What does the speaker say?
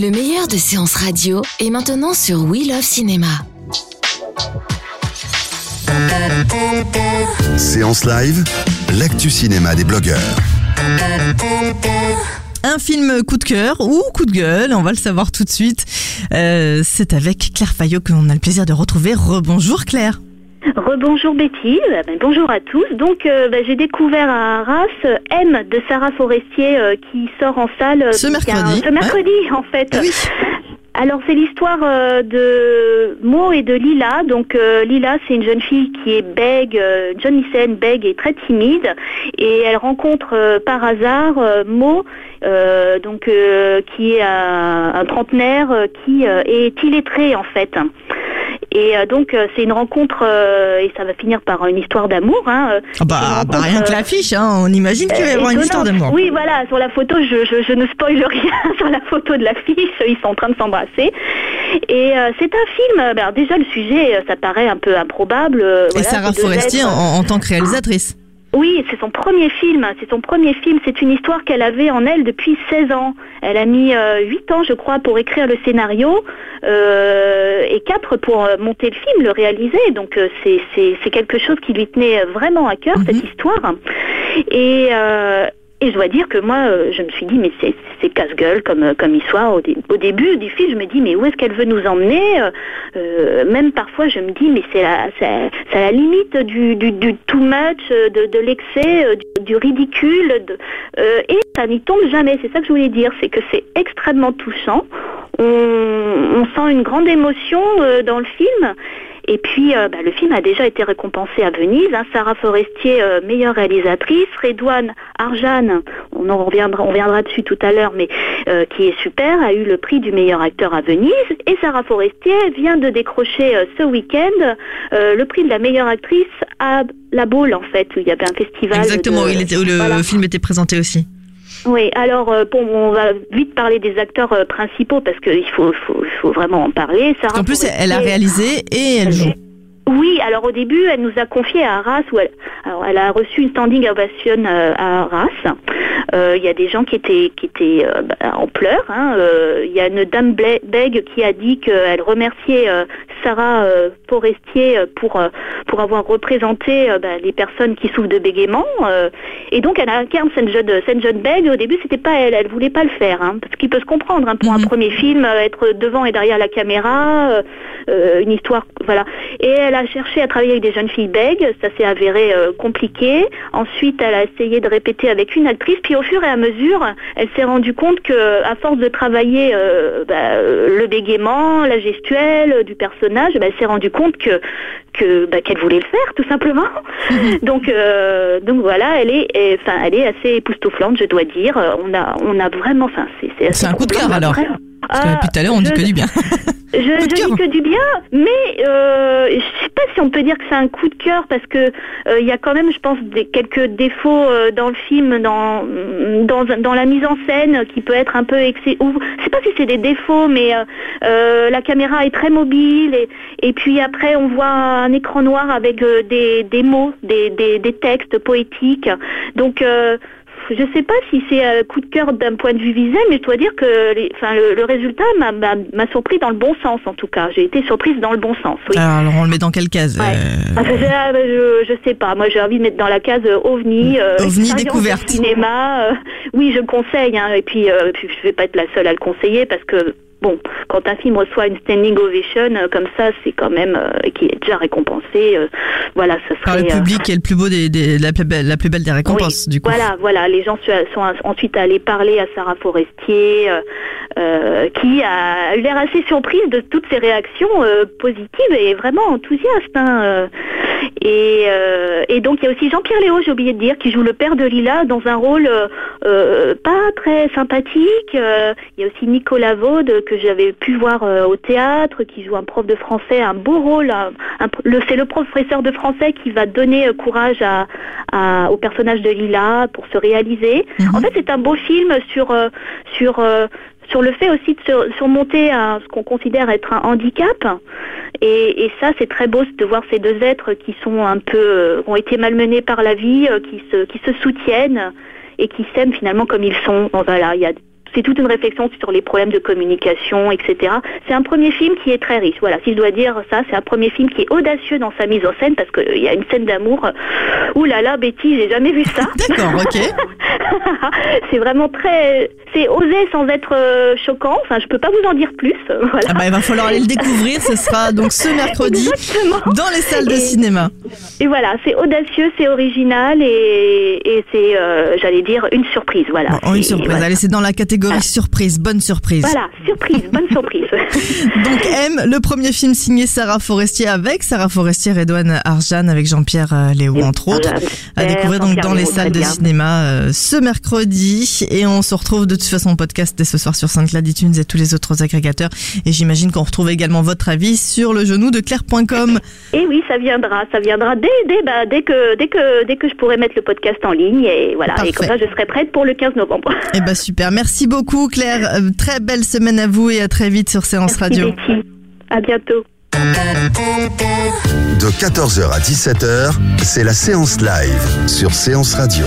Le meilleur de séances radio est maintenant sur We Love Cinéma. Séance live, l'actu cinéma des blogueurs. Un film coup de cœur ou coup de gueule, on va le savoir tout de suite. Euh, c'est avec Claire Fayot qu'on a le plaisir de retrouver. Rebonjour Claire. Rebonjour Betty, Euh, ben, bonjour à tous. Donc euh, ben, j'ai découvert à Arras euh, M de Sarah Forestier euh, qui sort en salle Ce mercredi, un- ce mercredi en fait. Oui. Alors c'est l'histoire euh, de Mo et de Lila. Donc euh, Lila c'est une jeune fille qui est bègue, euh, jeune lycéenne bègue et très timide et elle rencontre par hasard Mo donc qui est un, un trentenaire qui est illettré en fait. Et euh, donc euh, c'est une rencontre euh, et ça va finir par une histoire d'amour. Hein, Ah bah, bah, rien que l'affiche, hein, on imagine qu'il va y avoir une histoire d'amour. Oui, voilà, sur la photo, je, je, je ne spoil rien sur la photo de l'affiche, ils sont en train de s'embrasser. Et euh, c'est un film, alors déjà le sujet, ça paraît un peu improbable. euh, Et voilà, Sarah Forestier en tant que réalisatrice. Oui, c'est son premier film. C'est son premier film. C'est une histoire qu'elle avait en elle depuis 16 ans. Elle a mis euh, 8 ans, je crois, pour écrire le scénario euh, et 4 pour euh, monter le film, le réaliser. Donc euh, c'est c'est c'est quelque chose qui lui tenait vraiment à cœur cette histoire. Et euh, et je dois dire que moi, euh, je me suis dit, mais c'est casse-gueule comme, euh, comme histoire. Au, dé- au début du film, je me dis, mais où est-ce qu'elle veut nous emmener Euh, Même parfois, je me dis, mais c'est la, la limite du, too much, de, l'excès, du, ridicule. et ça n'y tombe jamais. C'est ça que je voulais dire. C'est que c'est extrêmement touchant. On, sent une grande émotion dans le film. Et puis, euh, bah, le film a déjà été récompensé à Venise. hein. Sarah Forestier, euh, meilleure réalisatrice. Redouane Arjan, on en reviendra, on reviendra dessus tout à l'heure, mais euh, qui est super, a eu le prix du meilleur acteur à Venise. Et Sarah Forestier vient de décrocher euh, ce week-end euh, le prix de la meilleure actrice à La Baule, en fait, où il y avait un festival. Exactement, de- il était, où le Voilà. film était présenté aussi. Oui, alors euh, bon, on va vite parler des acteurs euh, principaux parce qu'il faut, faut, faut vraiment en parler. Sarah En plus, elle a réalisé et elle joue. Oui, alors au début, elle nous a confié à Arras, où elle, alors elle a reçu une standing ovation euh, à Arras. Euh, Il y a des gens qui étaient, qui étaient euh, bah, en pleurs. hein. Euh, Il y a une dame bègue qui a dit qu'elle remerciait Sarah Forestier pour, pour avoir représenté bah, les personnes qui souffrent de bégaiement. et donc, elle incarne cette jeune, cette jeune bègue. Au début, c'était pas elle, elle voulait pas le faire, hein, parce qu'il peut se comprendre hein, pour un Mhm. premier film, être devant et derrière la caméra, une histoire, voilà. Et elle a cherché à travailler avec des jeunes filles bègues, ça s'est avéré euh, compliqué. Ensuite, elle a essayé de répéter avec une actrice, puis au fur et à mesure, elle s'est rendue compte que, à force de travailler euh, bah, euh, le bégaiement, la gestuelle du personnage, bah, elle s'est rendue compte que bah, qu'elle voulait le faire, tout simplement. donc euh, donc voilà, elle est, enfin, elle est assez époustouflante, je dois dire. On a on a vraiment, enfin, c'est un coup de cœur, alors. après. Parce que Ah, depuis tout à l'heure, on dit que du bien. je, je dis que du bien, mais euh, je sais pas si on peut dire que c'est un coup de cœur parce que euh, il y a quand même, je pense, des, quelques défauts euh, dans le film, dans, dans dans la mise en scène qui peut être un peu excès. Ou je sais pas si c'est des défauts, mais euh, euh, la caméra est très mobile et et puis après on voit un écran noir avec euh, des des mots, des des, des textes poétiques. Donc euh, je sais pas si c'est un coup de cœur d'un point de vue visuel, mais je dois dire que les, enfin, le, le résultat m'a- surpris dans le bon sens en tout cas. J'ai été surprise dans le bon sens. Oui. Alors, on le met dans quelle case Ouais. euh, Ah, je, ah, bah, je, je sais pas. Moi, j'ai envie de mettre dans la case euh, ovni. euh, OVNI expérience de découverte. Cinéma. euh, oui, je conseille. Hein, et puis, euh, puis, je vais pas être la seule à le conseiller parce que bon, quand un film reçoit une standing ovation euh, comme ça, c'est quand même euh, qui est déjà récompensé. euh, voilà, ça serait. Par le public est le plus beau des, des- la, plus belle, la plus belle des récompenses, oui, du coup. Voilà, voilà. Les gens sont sont ensuite allés parler à Sarah Forestier, qui a eu l'air assez surprise de toutes ces réactions positives et vraiment enthousiaste. hein. Et, euh, et donc il y a aussi Jean-Pierre Léo, j'ai oublié de dire, qui joue le père de Lila dans un rôle euh, euh, pas très sympathique. Euh, il y a aussi Nicolas Vaude que j'avais pu voir au théâtre, qui joue un prof de français, un beau rôle. c'est le professeur de français qui va donner courage à, à- au personnage de Lila pour se réaliser. Mhm. En fait, c'est un beau film sur sur sur le fait aussi de sur- surmonter un- ce qu'on considère être un handicap. Et, et ça, c'est très beau de voir ces deux êtres qui sont un peu, euh, ont été malmenés par la vie, euh, qui se, qui se soutiennent et qui s'aiment finalement comme ils sont. Bon, voilà, il y a c'est toute une réflexion sur les problèmes de communication, etc. C'est un premier film qui est très riche. Voilà, si je dois dire ça, c'est un premier film qui est audacieux dans sa mise en scène parce qu'il y a une scène d'amour. Ouh là là, Betty, j'ai jamais vu ça. D'accord, ok. c'est vraiment très, c'est osé sans être euh, choquant. Enfin, je peux pas vous en dire plus. Voilà. Ah bah, il va falloir aller le découvrir. Ce sera donc ce mercredi Exactement. dans les salles de cinéma. Et voilà, c'est audacieux, c'est original et, et c'est, euh, j'allais dire, une surprise. Voilà. Bon, une surprise. voilà. Allez, c'est dans la catégorie surprise. Bonne surprise. Voilà, surprise, bonne surprise. Donc M, le premier film signé Sarah Forestier avec Sarah Forestier, Redouane Arjan avec Jean-Pierre euh, Léo entre autres. À découvrir donc dans les salles de cinéma euh, ce mercredi et on se retrouve de toute façon en podcast dès ce soir sur SoundCloud, iTunes et tous les autres agrégateurs et j'imagine qu'on retrouve également votre avis sur le genou de Claire.com. Et oui, ça viendra, ça viendra dès, dès, bah, dès que, dès que, dès que je pourrai mettre le podcast en ligne et voilà. Et comme ça, Parfait. je serai prête pour le 15 novembre. Eh ben super, merci beaucoup Claire, Euh, très belle semaine à vous et à très vite sur Séance Merci, Radio. Betty. À bientôt. De 14h à 17h, c'est la séance live sur Séance Radio.